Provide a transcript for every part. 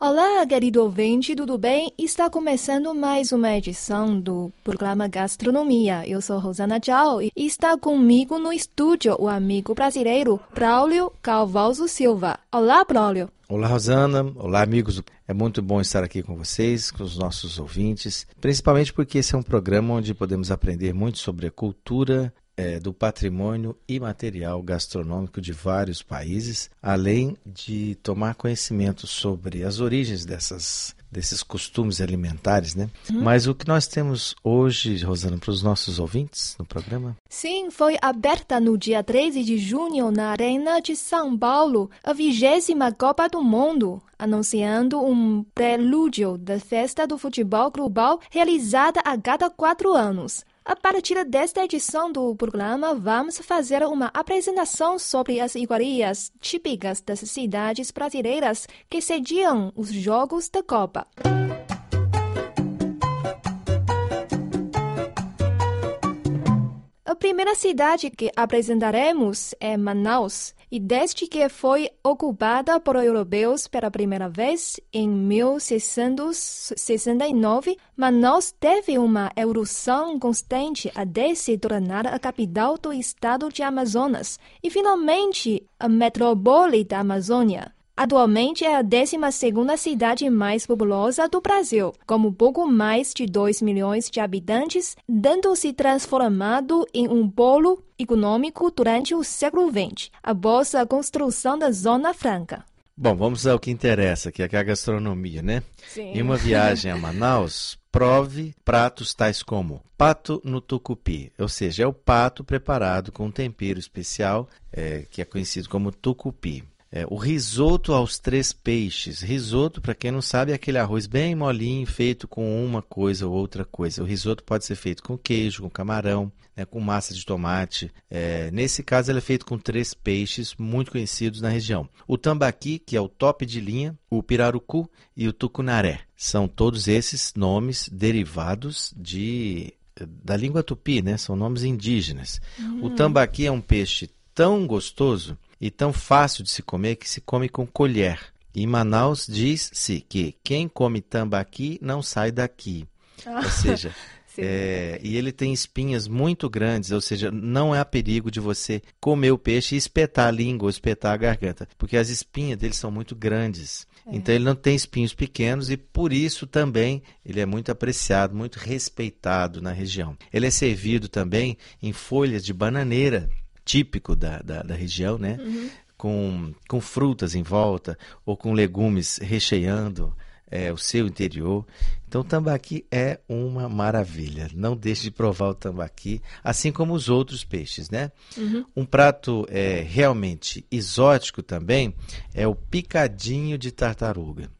Olá, querido ouvinte, tudo bem? Está começando mais uma edição do programa Gastronomia. Eu sou Rosana Tchau e está comigo no estúdio o amigo brasileiro Braulio Calvalso Silva. Olá, Braulio. Olá, Rosana. Olá, amigos. É muito bom estar aqui com vocês, com os nossos ouvintes, principalmente porque esse é um programa onde podemos aprender muito sobre a cultura é, do patrimônio imaterial gastronômico de vários países, além de tomar conhecimento sobre as origens dessas desses costumes alimentares, né? Uhum. Mas o que nós temos hoje, Rosana, para os nossos ouvintes no programa? Sim, foi aberta no dia 13 de junho na Arena de São Paulo a vigésima Copa do Mundo, anunciando um prelúdio da festa do futebol global realizada a cada quatro anos. A partir desta edição do programa, vamos fazer uma apresentação sobre as iguarias típicas das cidades brasileiras que sediam os Jogos da Copa. A primeira cidade que apresentaremos é Manaus, e desde que foi ocupada por europeus pela primeira vez em 1669, Manaus teve uma evolução constante até se tornar a capital do estado de Amazonas e finalmente a metrópole da Amazônia. Atualmente é a 12 cidade mais populosa do Brasil, com pouco mais de 2 milhões de habitantes, tendo-se transformado em um polo econômico durante o século XX, após a construção da Zona Franca. Bom, vamos ao que interessa, que é a gastronomia, né? Sim. Em uma viagem a Manaus, prove pratos tais como pato no tucupi, ou seja, é o pato preparado com um tempero especial, é, que é conhecido como tucupi. É, o risoto aos três peixes. Risoto, para quem não sabe, é aquele arroz bem molinho, feito com uma coisa ou outra coisa. O risoto pode ser feito com queijo, com camarão, né, com massa de tomate. É, nesse caso, ele é feito com três peixes muito conhecidos na região: o tambaqui, que é o top de linha, o pirarucu e o tucunaré. São todos esses nomes derivados de da língua tupi, né? São nomes indígenas. O tambaqui é um peixe tão gostoso e tão fácil de se comer que se come com colher. Em Manaus diz-se que quem come tambaqui não sai daqui. Ah, ou seja, é, e ele tem espinhas muito grandes, ou seja, não há perigo de você comer o peixe e espetar a língua ou espetar a garganta, porque as espinhas dele são muito grandes. É. Então ele não tem espinhos pequenos e por isso também ele é muito apreciado, muito respeitado na região. Ele é servido também em folhas de bananeira típico da, da, da região, né? Uhum. Com, com frutas em volta ou com legumes recheando é, o seu interior. Então, o tambaqui é uma maravilha. Não deixe de provar o tambaqui, assim como os outros peixes, né? Uhum. Um prato é, realmente exótico também é o picadinho de tartaruga.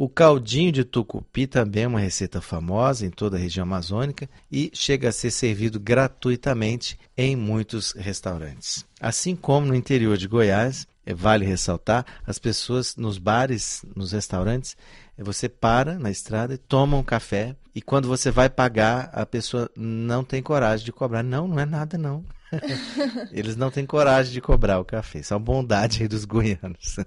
O caldinho de tucupi também é uma receita famosa em toda a região amazônica e chega a ser servido gratuitamente em muitos restaurantes. Assim como no interior de Goiás, é, vale ressaltar, as pessoas nos bares, nos restaurantes, é, você para na estrada e toma um café e quando você vai pagar, a pessoa não tem coragem de cobrar. Não, não é nada não. Eles não têm coragem de cobrar o café. São bondade dos goianos.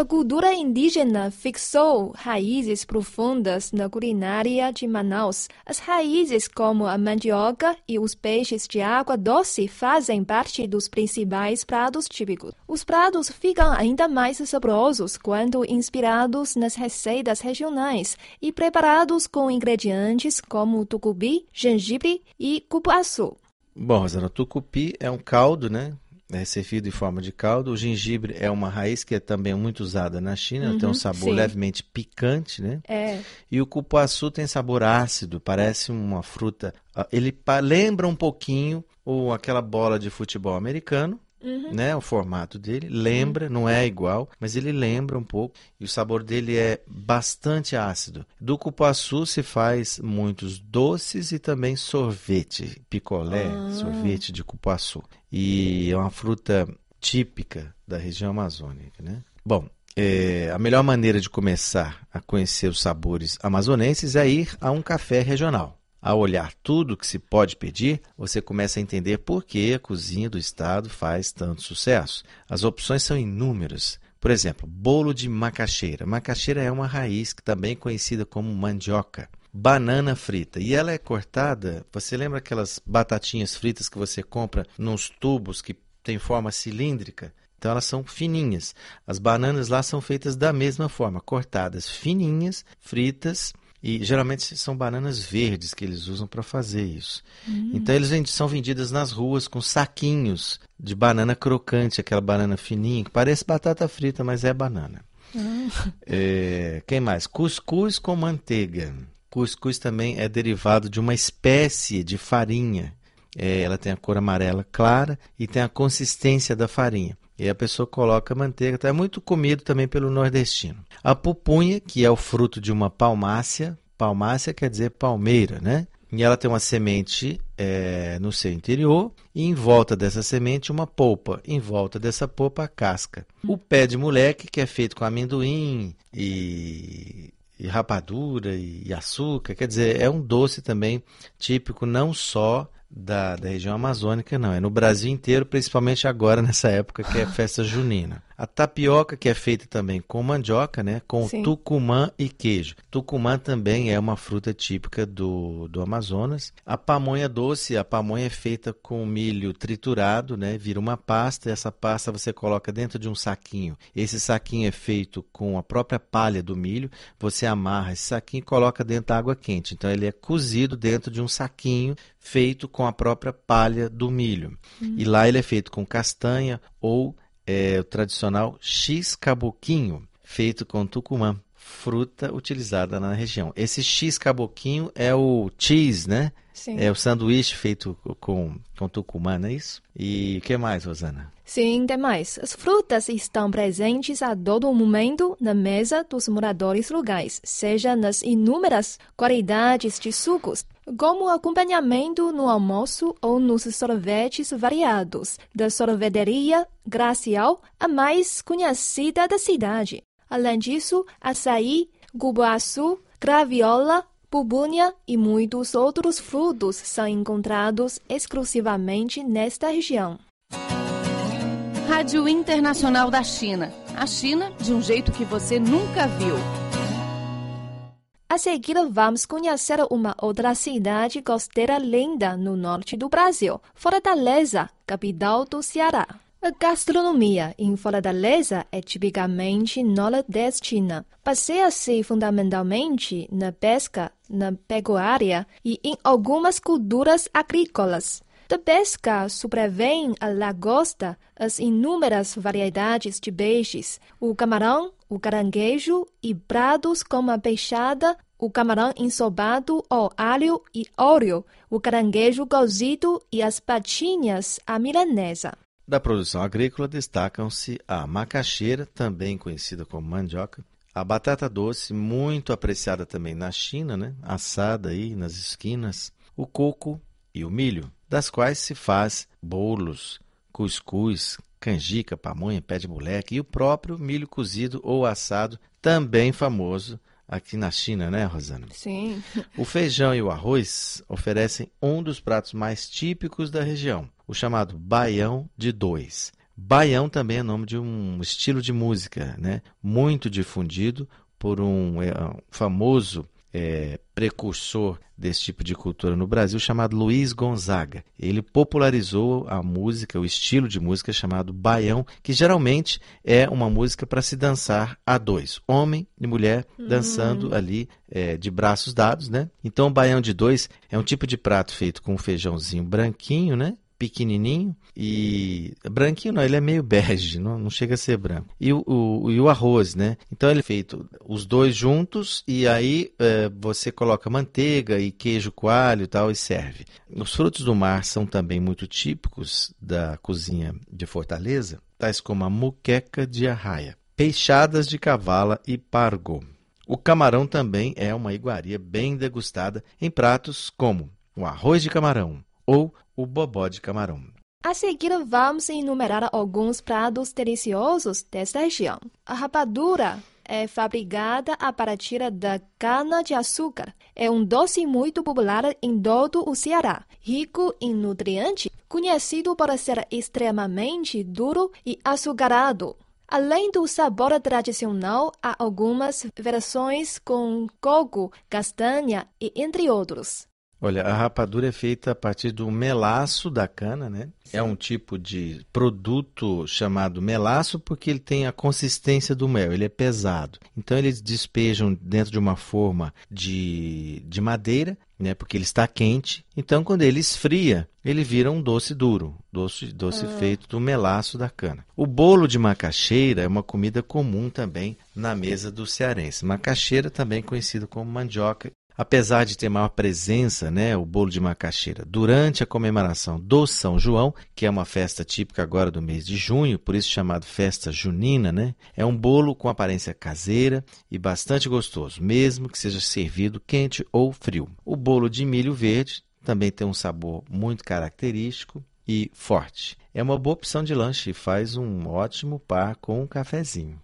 A cultura indígena fixou raízes profundas na culinária de Manaus. As raízes como a mandioca e os peixes de água doce fazem parte dos principais pratos típicos. Os pratos ficam ainda mais saborosos quando inspirados nas receitas regionais e preparados com ingredientes como tucupi, gengibre e cupuaçu. Bom, Rosana, tucupi é um caldo, né? É servido em forma de caldo. O gengibre é uma raiz que é também muito usada na China, uhum, tem um sabor sim. levemente picante, né? É. E o cupuaçu tem sabor ácido, parece uma fruta. Ah, ele lembra um pouquinho ou aquela bola de futebol americano, Uhum. Né, o formato dele lembra, uhum. não é igual, mas ele lembra um pouco e o sabor dele é bastante ácido. Do cupuaçu se faz muitos doces e também sorvete, picolé, ah. sorvete de cupuaçu. E é uma fruta típica da região amazônica, né? Bom, é, a melhor maneira de começar a conhecer os sabores amazonenses é ir a um café regional. Ao olhar tudo que se pode pedir, você começa a entender por que a cozinha do estado faz tanto sucesso. As opções são inúmeras. Por exemplo, bolo de macaxeira. Macaxeira é uma raiz que também é conhecida como mandioca. Banana frita. E ela é cortada. Você lembra aquelas batatinhas fritas que você compra nos tubos que tem forma cilíndrica? Então elas são fininhas. As bananas lá são feitas da mesma forma, cortadas fininhas, fritas e geralmente são bananas verdes que eles usam para fazer isso. Hum. Então eles são vendidas nas ruas com saquinhos de banana crocante, aquela banana fininha, que parece batata frita, mas é banana. Hum. É, quem mais? Cuscuz com manteiga. Cuscuz também é derivado de uma espécie de farinha. É, ela tem a cor amarela clara e tem a consistência da farinha. E a pessoa coloca manteiga, tá? é muito comido também pelo nordestino. A pupunha, que é o fruto de uma palmácea, palmácea quer dizer palmeira, né? E ela tem uma semente é, no seu interior e em volta dessa semente uma polpa, em volta dessa polpa a casca. O pé de moleque, que é feito com amendoim e, e rapadura e açúcar, quer dizer, é um doce também típico não só da, da região amazônica, não. É no Brasil inteiro, principalmente agora, nessa época que é festa junina. A tapioca, que é feita também com mandioca, né? Com Sim. tucumã e queijo. Tucumã também é uma fruta típica do, do Amazonas. A pamonha doce, a pamonha é feita com milho triturado, né? Vira uma pasta e essa pasta você coloca dentro de um saquinho. Esse saquinho é feito com a própria palha do milho. Você amarra esse saquinho e coloca dentro da água quente. Então ele é cozido dentro de um saquinho feito com a própria palha do milho. Hum. E lá ele é feito com castanha ou é o tradicional X caboquinho, feito com tucumã, fruta utilizada na região. Esse X caboquinho é o cheese, né? Sim. É o sanduíche feito com, com tucumã, não é isso? E o que mais, Rosana? Sim, tem mais. As frutas estão presentes a todo momento na mesa dos moradores locais, seja nas inúmeras qualidades de sucos, como acompanhamento no almoço ou nos sorvetes variados da sorveteria Gracial, a mais conhecida da cidade. Além disso, açaí, cupuaçu, graviola, Pubúnia e muitos outros frutos são encontrados exclusivamente nesta região. Rádio Internacional da China. A China de um jeito que você nunca viu. A seguir, vamos conhecer uma outra cidade costeira linda no norte do Brasil, Fortaleza, capital do Ceará. A gastronomia em Fortaleza é tipicamente nordestina. Baseia-se fundamentalmente na pesca, na pecuária e em algumas culturas agrícolas. Da pesca sobrevêm a lagosta, as inúmeras variedades de peixes, o camarão, o caranguejo e pratos como a peixada, o camarão ensobado ao alho e óleo, o caranguejo cozido e as patinhas à milanesa. Da produção agrícola destacam-se a macaxeira, também conhecida como mandioca, a batata doce, muito apreciada também na China, né? assada aí nas esquinas, o coco e o milho, das quais se faz bolos, cuscuz, canjica, pamonha, pé de moleque e o próprio milho cozido ou assado, também famoso aqui na China, né, Rosana? Sim. O feijão e o arroz oferecem um dos pratos mais típicos da região, o chamado baião de dois. Baião também é nome de um estilo de música, né? Muito difundido por um é, famoso é, precursor desse tipo de cultura no Brasil, chamado Luiz Gonzaga. Ele popularizou a música, o estilo de música chamado baião, que geralmente é uma música para se dançar a dois, homem e mulher dançando uhum. ali é, de braços dados, né? Então, o baião de dois é um tipo de prato feito com um feijãozinho branquinho, né? Pequenininho e branquinho não, ele é meio bege, não, não chega a ser branco. E o, o, e o arroz, né? Então ele é feito os dois juntos e aí é, você coloca manteiga e queijo coalho e tal e serve. Os frutos do mar são também muito típicos da cozinha de Fortaleza, tais como a muqueca de arraia, peixadas de cavala e pargo. O camarão também é uma iguaria bem degustada em pratos como o arroz de camarão, ou o bobó de camarão. A seguir, vamos enumerar alguns pratos deliciosos desta região. A rapadura é fabricada a partir da cana-de-açúcar. É um doce muito popular em todo o Ceará, rico em nutrientes, conhecido por ser extremamente duro e açucarado. Além do sabor tradicional, há algumas versões com coco, castanha e entre outros. Olha, a rapadura é feita a partir do melaço da cana, né? Sim. É um tipo de produto chamado melaço porque ele tem a consistência do mel, ele é pesado. Então eles despejam dentro de uma forma de, de madeira, né? Porque ele está quente. Então quando ele esfria, ele vira um doce duro, doce, doce ah. feito do melaço da cana. O bolo de macaxeira é uma comida comum também na mesa do cearense. Macaxeira também conhecido como mandioca apesar de ter maior presença, né, o bolo de macaxeira, durante a comemoração do São João, que é uma festa típica agora do mês de junho, por isso chamado festa junina, né, é um bolo com aparência caseira e bastante gostoso, mesmo que seja servido quente ou frio. O bolo de milho verde também tem um sabor muito característico e forte. É uma boa opção de lanche e faz um ótimo par com um cafezinho.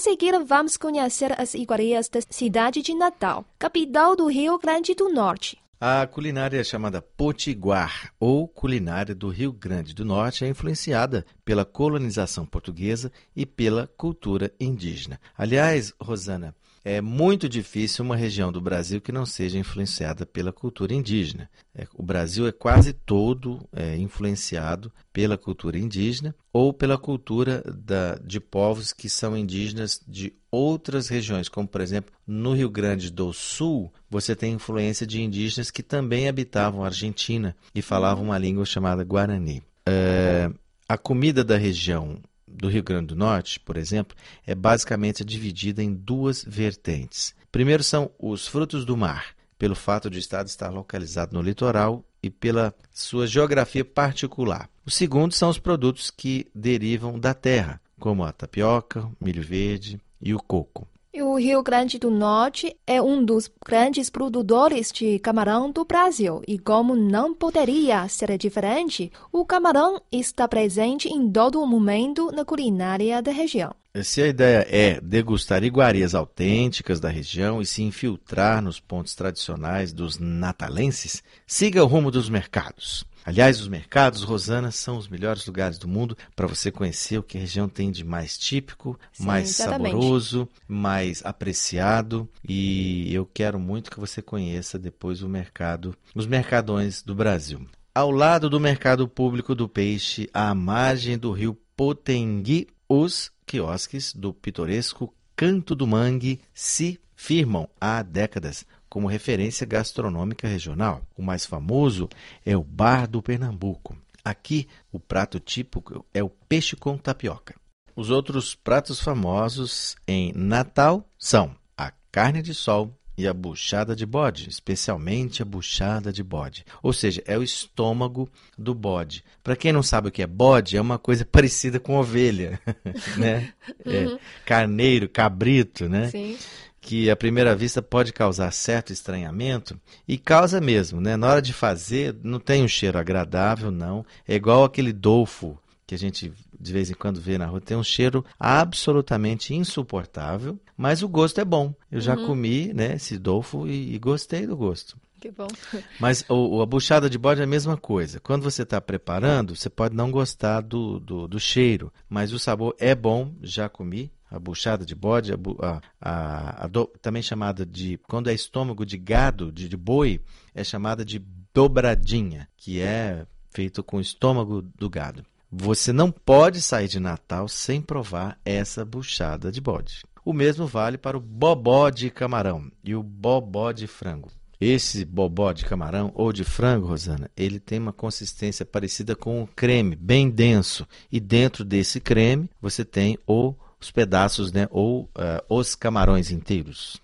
Seguir, vamos conhecer as iguarias da cidade de Natal, capital do Rio Grande do Norte. A culinária chamada potiguar, ou culinária do Rio Grande do Norte, é influenciada pela colonização portuguesa e pela cultura indígena. Aliás, Rosana, é muito difícil uma região do Brasil que não seja influenciada pela cultura indígena. É, o Brasil é quase todo é, influenciado pela cultura indígena ou pela cultura da, de povos que são indígenas de outras regiões, como por exemplo no Rio Grande do Sul, você tem influência de indígenas que também habitavam a Argentina e falavam uma língua chamada Guarani. É, a comida da região do Rio Grande do Norte, por exemplo, é basicamente dividida em duas vertentes. Primeiro são os frutos do mar, pelo fato de o estado estar localizado no litoral e pela sua geografia particular. O segundo são os produtos que derivam da terra, como a tapioca, milho verde e o coco. O Rio Grande do Norte é um dos grandes produtores de camarão do Brasil. E como não poderia ser diferente, o camarão está presente em todo o momento na culinária da região. Se a ideia é degustar iguarias autênticas da região e se infiltrar nos pontos tradicionais dos natalenses, siga o rumo dos mercados. Aliás, os mercados, Rosana, são os melhores lugares do mundo para você conhecer o que a região tem de mais típico, Sim, mais exatamente. saboroso, mais apreciado. E eu quero muito que você conheça depois o mercado, os mercadões do Brasil. Ao lado do mercado público do peixe, à margem do rio Potengui, os quiosques do pitoresco Canto do Mangue se firmam há décadas como referência gastronômica regional. O mais famoso é o Bar do Pernambuco. Aqui, o prato típico é o peixe com tapioca. Os outros pratos famosos em Natal são a carne de sol e a buchada de bode, especialmente a buchada de bode. Ou seja, é o estômago do bode. Para quem não sabe o que é bode, é uma coisa parecida com ovelha, né? É uhum. Carneiro, cabrito, né? Sim que à primeira vista pode causar certo estranhamento e causa mesmo, né? Na hora de fazer, não tem um cheiro agradável, não. É igual aquele dolfo que a gente de vez em quando vê na rua, tem um cheiro absolutamente insuportável, mas o gosto é bom. Eu já uhum. comi, né, esse dolfo e, e gostei do gosto. Que bom. Mas o, a buchada de bode é a mesma coisa. Quando você está preparando, você pode não gostar do, do, do, cheiro, mas o sabor é bom, já comi, a buchada de bode, a, a, a do, também chamada de, quando é estômago de gado, de, de boi, é chamada de dobradinha, que é feito com o estômago do gado. Você não pode sair de Natal sem provar essa buchada de bode. O mesmo vale para o bobó de camarão e o bobó de frango. Esse bobó de camarão ou de frango, Rosana, ele tem uma consistência parecida com um creme, bem denso. E dentro desse creme você tem o os pedaços, né, ou uh, os camarões inteiros.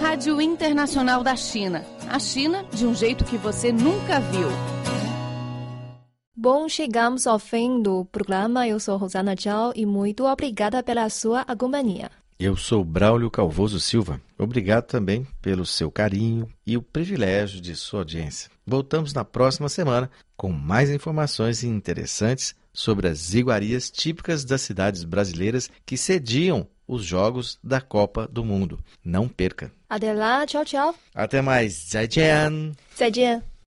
Rádio Internacional da China. A China de um jeito que você nunca viu. Bom, chegamos ao fim do programa. Eu sou Rosana Tchau e muito obrigada pela sua companhia. Eu sou Braulio Calvoso Silva. Obrigado também pelo seu carinho e o privilégio de sua audiência. Voltamos na próxima semana com mais informações interessantes sobre as iguarias típicas das cidades brasileiras que sediam os jogos da Copa do Mundo. Não perca. Até lá, tchau, tchau. Até mais. Zaijian. Zaijian.